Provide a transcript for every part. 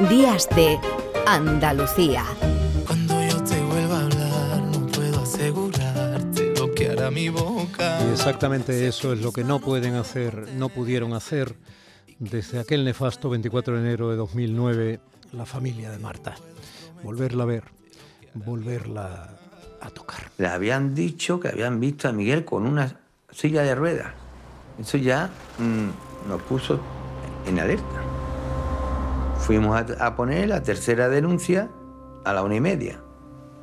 Días de Andalucía. Cuando yo te vuelva a hablar, no puedo asegurarte lo que hará mi boca. Y exactamente eso es lo que no pueden hacer, no pudieron hacer desde aquel nefasto 24 de enero de 2009 la familia de Marta. Volverla a ver, volverla a tocar. Le habían dicho que habían visto a Miguel con una silla de ruedas. Eso ya mm, nos puso en alerta. Fuimos a, a poner la tercera denuncia a la una y media.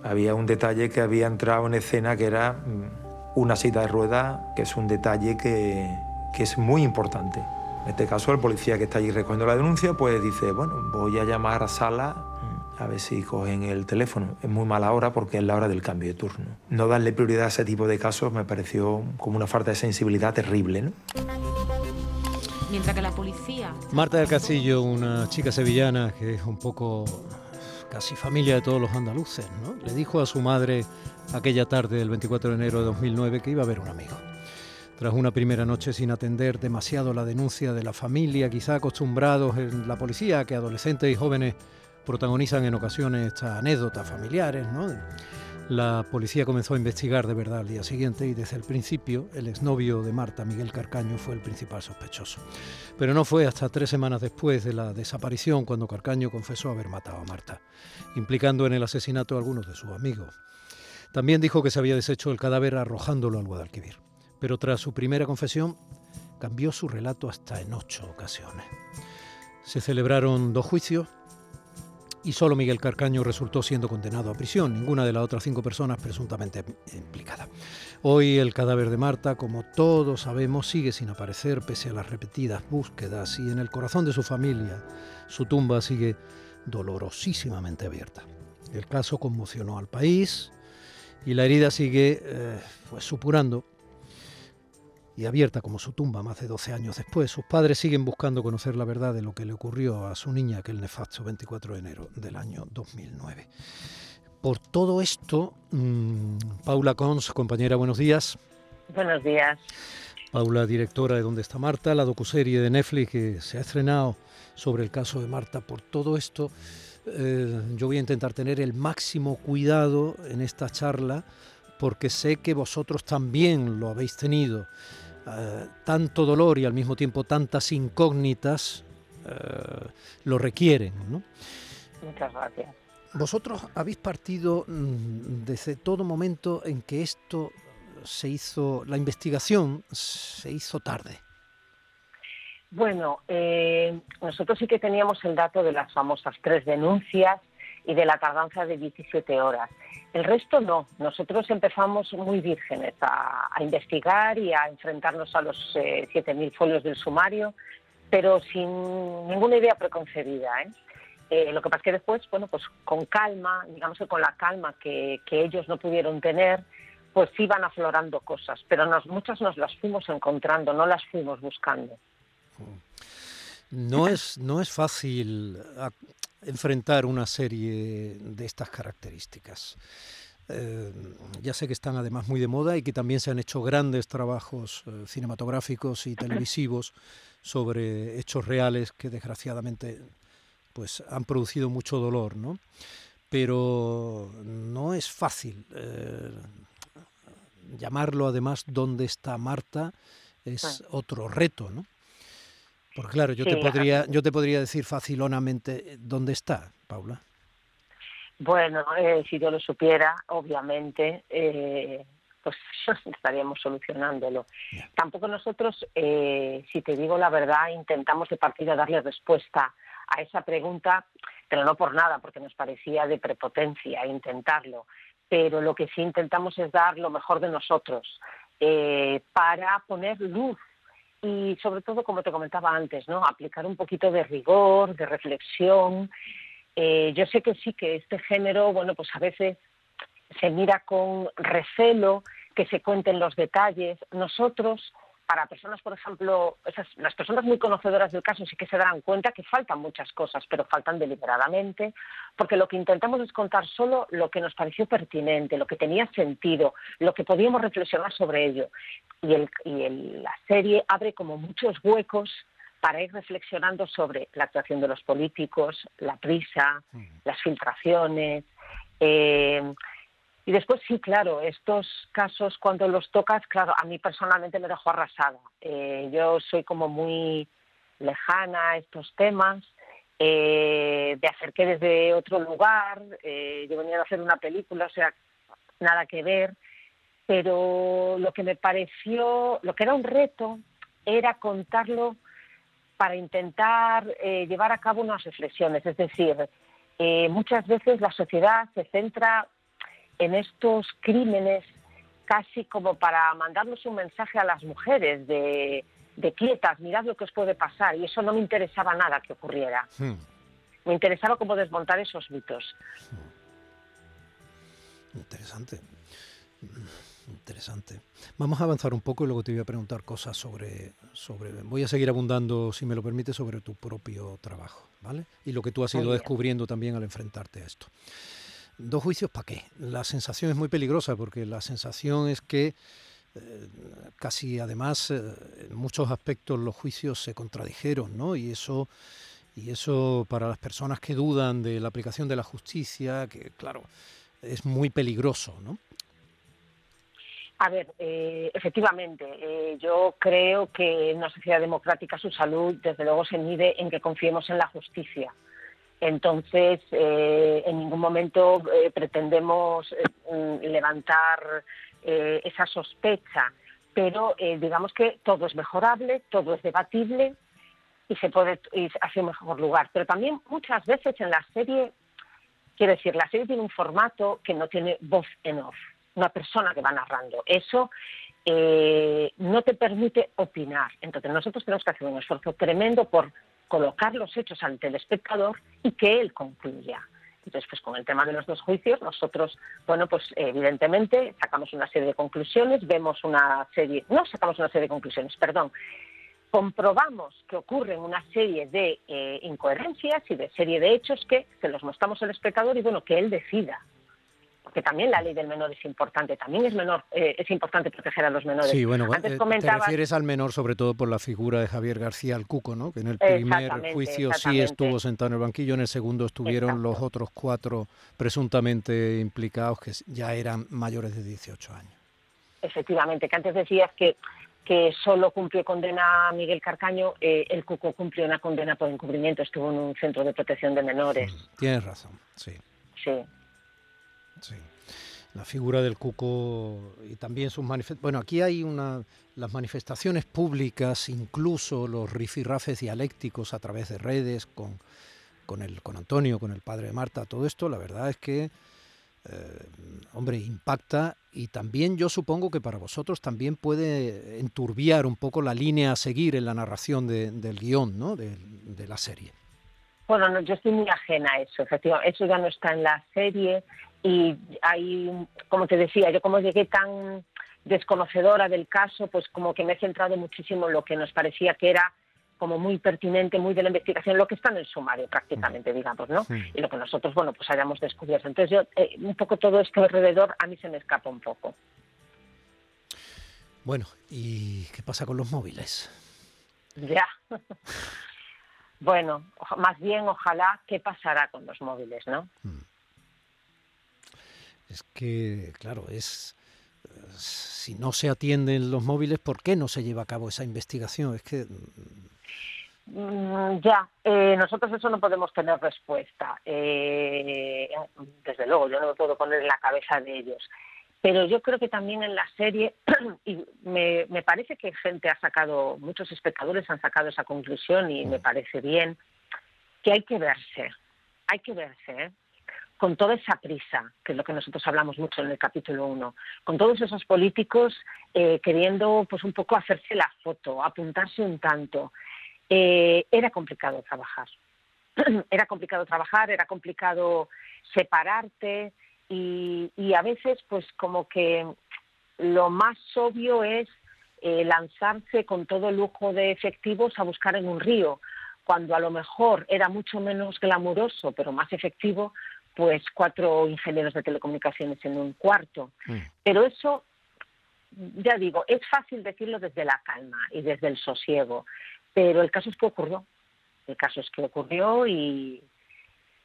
Había un detalle que había entrado en escena que era mm, una silla de ruedas, que es un detalle que, que es muy importante. En este caso, el policía que está allí recogiendo la denuncia, pues dice, bueno, voy a llamar a sala mm, a ver si cogen el teléfono. Es muy mala hora porque es la hora del cambio de turno. No darle prioridad a ese tipo de casos me pareció como una falta de sensibilidad terrible, ¿no? Mientras que la policía... Marta del Castillo, una chica sevillana que es un poco casi familia de todos los andaluces, ¿no? Le dijo a su madre aquella tarde del 24 de enero de 2009 que iba a ver un amigo. Tras una primera noche sin atender demasiado la denuncia de la familia, quizá acostumbrados en la policía que adolescentes y jóvenes protagonizan en ocasiones estas anécdotas familiares, ¿no? La policía comenzó a investigar de verdad al día siguiente y desde el principio el exnovio de Marta, Miguel Carcaño, fue el principal sospechoso. Pero no fue hasta tres semanas después de la desaparición cuando Carcaño confesó haber matado a Marta, implicando en el asesinato a algunos de sus amigos. También dijo que se había deshecho el cadáver arrojándolo al Guadalquivir. Pero tras su primera confesión cambió su relato hasta en ocho ocasiones. Se celebraron dos juicios y solo Miguel Carcaño resultó siendo condenado a prisión, ninguna de las otras cinco personas presuntamente implicadas. Hoy el cadáver de Marta, como todos sabemos, sigue sin aparecer pese a las repetidas búsquedas y en el corazón de su familia su tumba sigue dolorosísimamente abierta. El caso conmocionó al país y la herida sigue eh, pues, supurando y abierta como su tumba más de 12 años después. Sus padres siguen buscando conocer la verdad de lo que le ocurrió a su niña aquel nefasto 24 de enero del año 2009. Por todo esto, mmm, Paula Cons, compañera, buenos días. Buenos días. Paula, directora de ¿Dónde está Marta?, la docuserie de Netflix que se ha estrenado sobre el caso de Marta. Por todo esto, eh, yo voy a intentar tener el máximo cuidado en esta charla porque sé que vosotros también lo habéis tenido. Uh, tanto dolor y al mismo tiempo tantas incógnitas uh, lo requieren. ¿no? Muchas gracias. Vosotros habéis partido mmm, desde todo momento en que esto se hizo, la investigación se hizo tarde. Bueno, eh, nosotros sí que teníamos el dato de las famosas tres denuncias y de la tardanza de 17 horas. El resto no. Nosotros empezamos muy vírgenes a, a investigar y a enfrentarnos a los eh, 7.000 folios del sumario, pero sin ninguna idea preconcebida. ¿eh? Eh, lo que pasa es que después, bueno, pues con calma, digamos que con la calma que, que ellos no pudieron tener, pues iban aflorando cosas, pero nos, muchas nos las fuimos encontrando, no las fuimos buscando. No es, no es fácil enfrentar una serie de estas características. Eh, ya sé que están además muy de moda y que también se han hecho grandes trabajos eh, cinematográficos y televisivos sobre hechos reales que desgraciadamente pues han producido mucho dolor, ¿no? Pero no es fácil eh, llamarlo además dónde está Marta es otro reto, ¿no? Porque claro, yo, sí, te podría, yo te podría decir facilonamente dónde está, Paula. Bueno, eh, si yo lo supiera, obviamente, eh, pues estaríamos solucionándolo. Yeah. Tampoco nosotros, eh, si te digo la verdad, intentamos de partida darle respuesta a esa pregunta, pero no por nada, porque nos parecía de prepotencia intentarlo. Pero lo que sí intentamos es dar lo mejor de nosotros eh, para poner luz y sobre todo, como te comentaba antes, ¿no? aplicar un poquito de rigor, de reflexión. Eh, yo sé que sí, que este género, bueno, pues a veces se mira con recelo que se cuenten los detalles. Nosotros, para personas, por ejemplo, esas, las personas muy conocedoras del caso sí que se darán cuenta que faltan muchas cosas, pero faltan deliberadamente, porque lo que intentamos es contar solo lo que nos pareció pertinente, lo que tenía sentido, lo que podíamos reflexionar sobre ello. Y, el, y el, la serie abre como muchos huecos para ir reflexionando sobre la actuación de los políticos, la prisa, las filtraciones. Eh, y después sí, claro, estos casos cuando los tocas, claro, a mí personalmente me dejó arrasada. Eh, yo soy como muy lejana a estos temas, eh, me acerqué desde otro lugar, eh, yo venía a hacer una película, o sea, nada que ver, pero lo que me pareció, lo que era un reto, era contarlo para intentar eh, llevar a cabo unas reflexiones. Es decir, muchas veces la sociedad se centra en estos crímenes casi como para mandarnos un mensaje a las mujeres de, de quietas, mirad lo que os puede pasar. Y eso no me interesaba nada que ocurriera. Hmm. Me interesaba como desmontar esos mitos. Interesante. Interesante. Vamos a avanzar un poco y luego te voy a preguntar cosas sobre, sobre. Voy a seguir abundando, si me lo permite, sobre tu propio trabajo, ¿vale? Y lo que tú has Muy ido bien. descubriendo también al enfrentarte a esto. Dos juicios, ¿para qué? La sensación es muy peligrosa porque la sensación es que eh, casi además eh, en muchos aspectos los juicios se contradijeron, ¿no? Y eso y eso para las personas que dudan de la aplicación de la justicia, que claro, es muy peligroso, ¿no? A ver, eh, efectivamente, eh, yo creo que en una sociedad democrática su salud, desde luego, se mide en que confiemos en la justicia. Entonces, eh, en ningún momento eh, pretendemos eh, mm, levantar eh, esa sospecha, pero digamos que todo es mejorable, todo es debatible y se puede ir hacia un mejor lugar. Pero también muchas veces en la serie, quiero decir, la serie tiene un formato que no tiene voz en off una persona que va narrando. Eso no te permite opinar. Entonces nosotros tenemos que hacer un esfuerzo tremendo por colocar los hechos ante el espectador y que él concluya. Entonces, pues con el tema de los dos juicios, nosotros, bueno, pues evidentemente sacamos una serie de conclusiones, vemos una serie, no sacamos una serie de conclusiones, perdón, comprobamos que ocurren una serie de eh, incoherencias y de serie de hechos que se los mostramos al espectador y bueno, que él decida porque también la ley del menor es importante, también es menor, eh, es importante proteger a los menores. Sí, bueno, Antes eh, te comentabas- refieres al menor sobre todo por la figura de Javier García el Cuco, ¿no? Que en el primer juicio sí estuvo sentado en el banquillo, en el segundo estuvieron los otros cuatro presuntamente implicados que ya eran mayores de 18 años. Efectivamente, que antes decías que, que solo cumplió condena Miguel Carcaño, eh, el Cuco cumplió una condena por encubrimiento, estuvo en un centro de protección de menores. Mm, Tienes razón, sí, Sí. Sí. La figura del Cuco y también sus manifestaciones. Bueno, aquí hay una. Las manifestaciones públicas, incluso los rifirrafes dialécticos a través de redes con, con, el, con Antonio, con el padre de Marta, todo esto, la verdad es que, eh, hombre, impacta y también yo supongo que para vosotros también puede enturbiar un poco la línea a seguir en la narración de- del guion, ¿no? de, de la serie. Bueno, no, yo estoy muy ajena a eso, efectivamente. Eso ya no está en la serie y hay, como te decía, yo como llegué tan desconocedora del caso, pues como que me he centrado muchísimo en lo que nos parecía que era como muy pertinente, muy de la investigación, lo que está en el sumario prácticamente, digamos, ¿no? Sí. Y lo que nosotros, bueno, pues hayamos descubierto. Entonces yo, eh, un poco todo esto alrededor a mí se me escapa un poco. Bueno, ¿y qué pasa con los móviles? Ya. bueno, más bien ojalá qué pasará con los móviles, ¿no? Es que, claro, es si no se atienden los móviles, ¿por qué no se lleva a cabo esa investigación? Es que Mm, Ya, eh, nosotros eso no podemos tener respuesta. Eh, desde luego, yo no me puedo poner en la cabeza de ellos. Pero yo creo que también en la serie, y me, me parece que gente ha sacado, muchos espectadores han sacado esa conclusión y me parece bien, que hay que verse, hay que verse, ¿eh? Con toda esa prisa, que es lo que nosotros hablamos mucho en el capítulo 1, con todos esos políticos eh, queriendo pues un poco hacerse la foto, apuntarse un tanto. Eh, era complicado trabajar. era complicado trabajar, era complicado separarte y, a veces pues como que lo más obvio es eh, lanzarse con todo lujo de efectivos a buscar en un río, cuando a lo mejor era mucho menos glamuroso pero más efectivo, pues cuatro ingenieros de telecomunicaciones en un cuarto. mm, Pero eso, ya digo, es fácil decirlo desde la calma y desde el sosiego. Pero el caso es que ocurrió. El caso es que ocurrió y,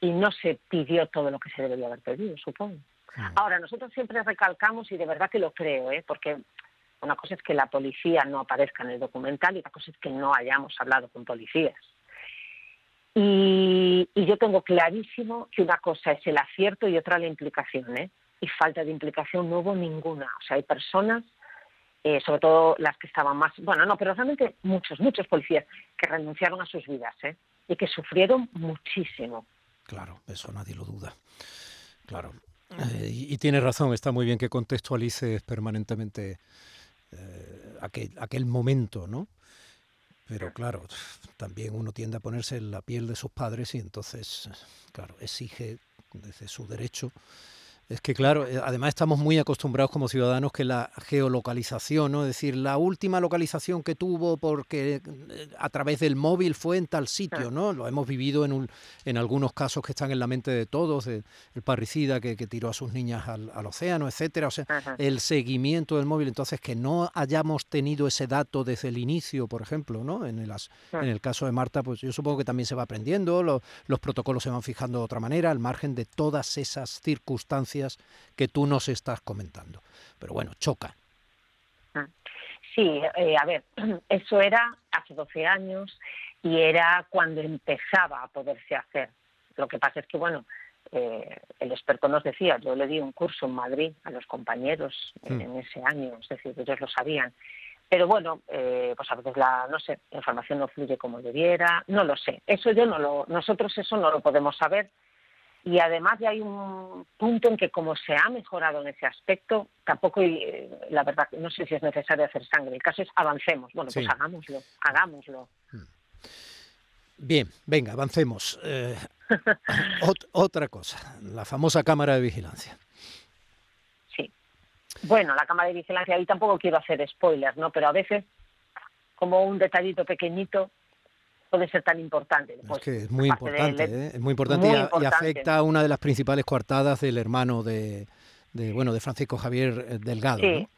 y no se pidió todo lo que se debería haber pedido, supongo. Ahora, nosotros siempre recalcamos, y de verdad que lo creo, ¿eh? porque una cosa es que la policía no aparezca en el documental y otra cosa es que no hayamos hablado con policías. Y, yo tengo clarísimo que una cosa es el acierto y otra la implicación, ¿eh? Y falta de implicación no hubo ninguna. O sea, hay personas, eh, sobre todo las que estaban más, bueno, no, pero realmente muchos, muchos policías que renunciaron a sus vidas, ¿eh? Y que sufrieron muchísimo. Claro, eso nadie lo duda. Claro. Eh, y, tiene razón, está muy bien que contextualices permanentemente eh, aquel, aquel momento, ¿no? Pero claro, también uno tiende a ponerse en la piel de sus padres y entonces, claro, exige desde su derecho es que claro, eh, además estamos muy acostumbrados como ciudadanos que la geolocalización, ¿no? Es decir, la última localización que tuvo porque eh, a través del móvil fue en tal sitio, ¿no? Lo hemos vivido en, un, en algunos casos que están en la mente de todos, el parricida que, tiró a sus niñas al, océano, etcétera. O sea, el seguimiento del móvil. Entonces, que no hayamos tenido ese dato desde el inicio, por ejemplo, ¿no? En el, en el caso de Marta, pues yo supongo que también se va aprendiendo, los protocolos se van fijando de otra manera, al margen de todas esas circunstancias que tú nos estás comentando. Pero bueno, choca. Ah. Sí, eh, a ver, eso era hace 12 años y era cuando empezaba a poderse hacer. Lo que pasa es que, bueno, eh, el experto nos decía, yo le di un curso en Madrid a los compañeros hmm. en ese año, es decir, ellos lo sabían. Pero bueno, eh, pues a veces la, no sé, la información no fluye como debiera, no lo sé. Eso yo no lo, nosotros eso no lo podemos saber y además ya hay un punto en que como se ha mejorado en ese aspecto, tampoco, eh, la verdad, no sé si es necesario hacer sangre. El caso es avancemos. Bueno, pues hagámoslo, hagámoslo. Hmm. Bien, venga, avancemos. Eh, otra cosa, la famosa cámara de vigilancia. Sí. Bueno, la cámara de vigilancia, ahí tampoco quiero hacer spoilers, ¿no? Pero a veces, como un detallito pequeñito, puede ser tan importante. es que es muy importante, ¿eh? es muy importante, y, afecta a una de las principales coartadas del hermano de, bueno de Francisco Javier eh, Delgado. Sí.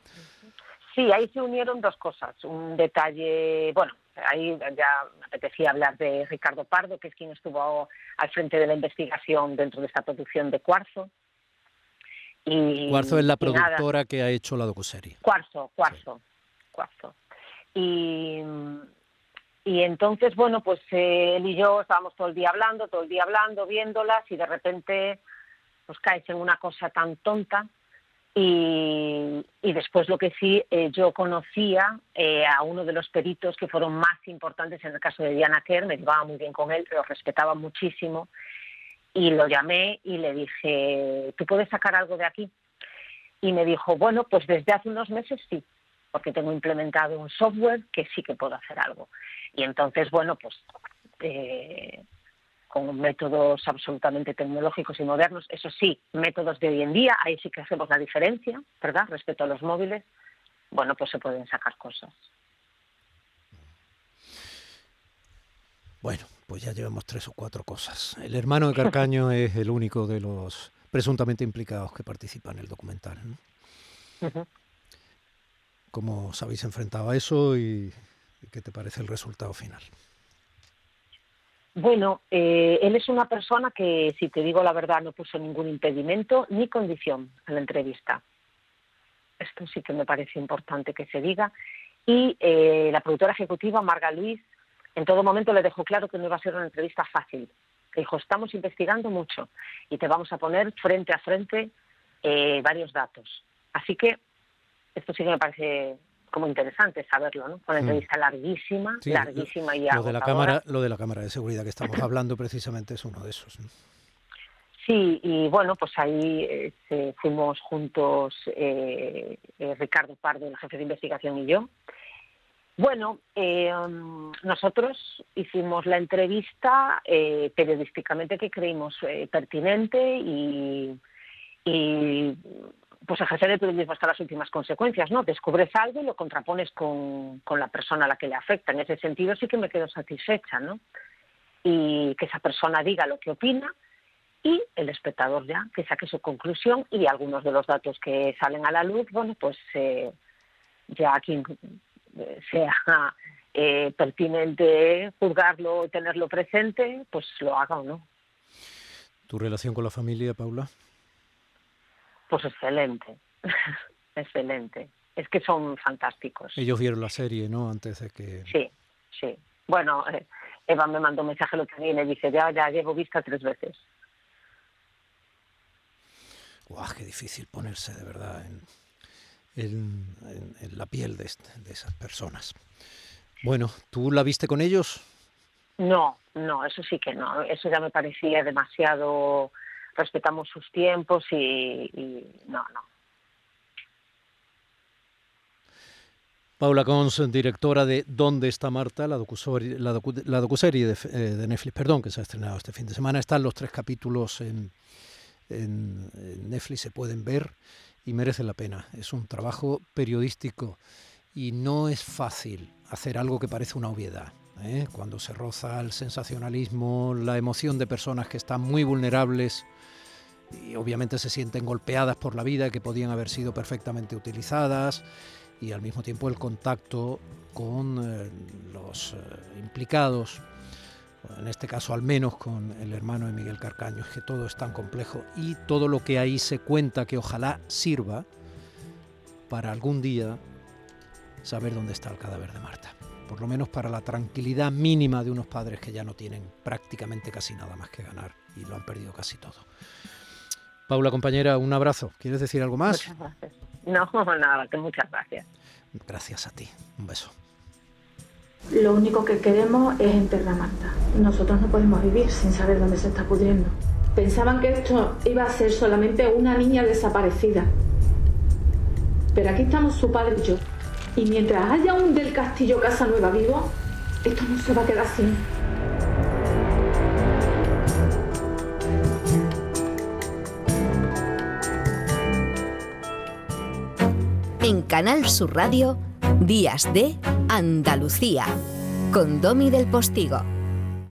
sí, ahí se unieron dos cosas. Un detalle, bueno, ahí ya me apetecía hablar de Ricardo Pardo, que es quien estuvo al frente de la investigación dentro de esta producción de Cuarzo. Y, Cuarzo es la productora que ha hecho la docuserie. Cuarzo, Cuarzo, Cuarzo. Y y entonces, bueno, pues eh, él y yo estábamos todo el día hablando, todo el día hablando, viéndolas y de repente pues caes en una cosa tan tonta. Y, después lo que sí, eh, yo conocía eh, a uno de los peritos que fueron más importantes en el caso de Diana Kerr, me llevaba muy bien con él, lo respetaba muchísimo. Y lo llamé y le dije, ¿tú puedes sacar algo de aquí? Y me dijo, bueno, pues desde hace unos meses sí, porque tengo implementado un software que sí que puedo hacer algo. Y entonces, bueno, pues eh, con métodos absolutamente tecnológicos y modernos, eso sí, métodos de hoy en día, ahí sí que hacemos la diferencia, ¿verdad? Respecto a los móviles, bueno, pues se pueden sacar cosas. Bueno, pues ya llevamos tres o cuatro cosas. El hermano de Carcaño es el único de los presuntamente implicados que participa en el documental. ¿no? ¿Cómo os habéis enfrentado a eso y, qué te parece el resultado final? Bueno, eh, él es una persona que, si te digo la verdad, no puso ningún impedimento ni condición a la entrevista. Esto sí que me parece importante que se diga. Y eh, la productora ejecutiva, Marga Luis, en todo momento le dejó claro que no iba a ser una entrevista fácil. dijo, estamos investigando mucho y te vamos a poner frente a frente eh, varios datos. Así que esto sí que me parece como interesante saberlo, ¿no? Una mm. entrevista larguísima, larguísima y lo de la cámara, lo de la cámara de seguridad que estamos hablando precisamente es uno de esos. Sí, y bueno, pues ahí este, fuimos juntos eh, eh, Ricardo Pardo, el jefe de investigación y yo. Bueno, eh, nosotros hicimos la entrevista periodísticamente que creímos pertinente y, y pues ejercer el periodismo hasta las últimas consecuencias, ¿no? Descubres algo y lo contrapones con, la persona a la que le afecta. En ese sentido sí que me quedo satisfecha, ¿no? Y que esa persona diga lo que opina y el espectador ya que saque su conclusión y algunos de los datos que salen a la luz, bueno, pues eh, ya quien eh, sea eh, pertinente juzgarlo tenerlo presente, pues lo haga o no. ¿Tu relación con la familia, Paula? Pues excelente, excelente. Es que son fantásticos. Ellos vieron la serie, ¿no? Antes de que... Sí, sí. Bueno, eh, Eva me mandó un mensaje lo que viene y dice, ya, ya llevo vista tres veces. ¡Guau, qué difícil ponerse de verdad en, la piel de, de esas personas! Bueno, ¿tú la viste con ellos? No, no, eso sí que no. Eso ya me parecía demasiado. Respetamos sus tiempos y, no, no. Paula Cons, directora de ¿Dónde está Marta? La docuserie, de, eh, de, Netflix, perdón, que se ha estrenado este fin de semana. Están los tres capítulos en, en, Netflix, se pueden ver y merecen la pena. Es un trabajo periodístico y no es fácil hacer algo que parece una obviedad. ¿Eh? Cuando se roza el sensacionalismo, la emoción de personas que están muy vulnerables y obviamente se sienten golpeadas por la vida que podían haber sido perfectamente utilizadas y al mismo tiempo el contacto con eh, los eh, implicados, en este caso al menos con el hermano de Miguel Carcaño, es que todo es tan complejo y todo lo que ahí se cuenta que ojalá sirva para algún día saber dónde está el cadáver de Marta. Por lo menos para la tranquilidad mínima de unos padres que ya no tienen prácticamente casi nada más que ganar y lo han perdido casi todo. Paula, compañera, un abrazo. ¿Quieres decir algo más? Muchas gracias. No, nada, que muchas gracias. Gracias a ti. Un beso. Lo único que queremos es enterrar a Marta. Nosotros no podemos vivir sin saber dónde se está pudriendo. Pensaban que esto iba a ser solamente una niña desaparecida. Pero aquí estamos su padre y yo. Y mientras haya un del Castillo Casa Nueva vivo, esto no se va a quedar así. En Canal Sur Radio, Días de Andalucía, con Domi del Postigo.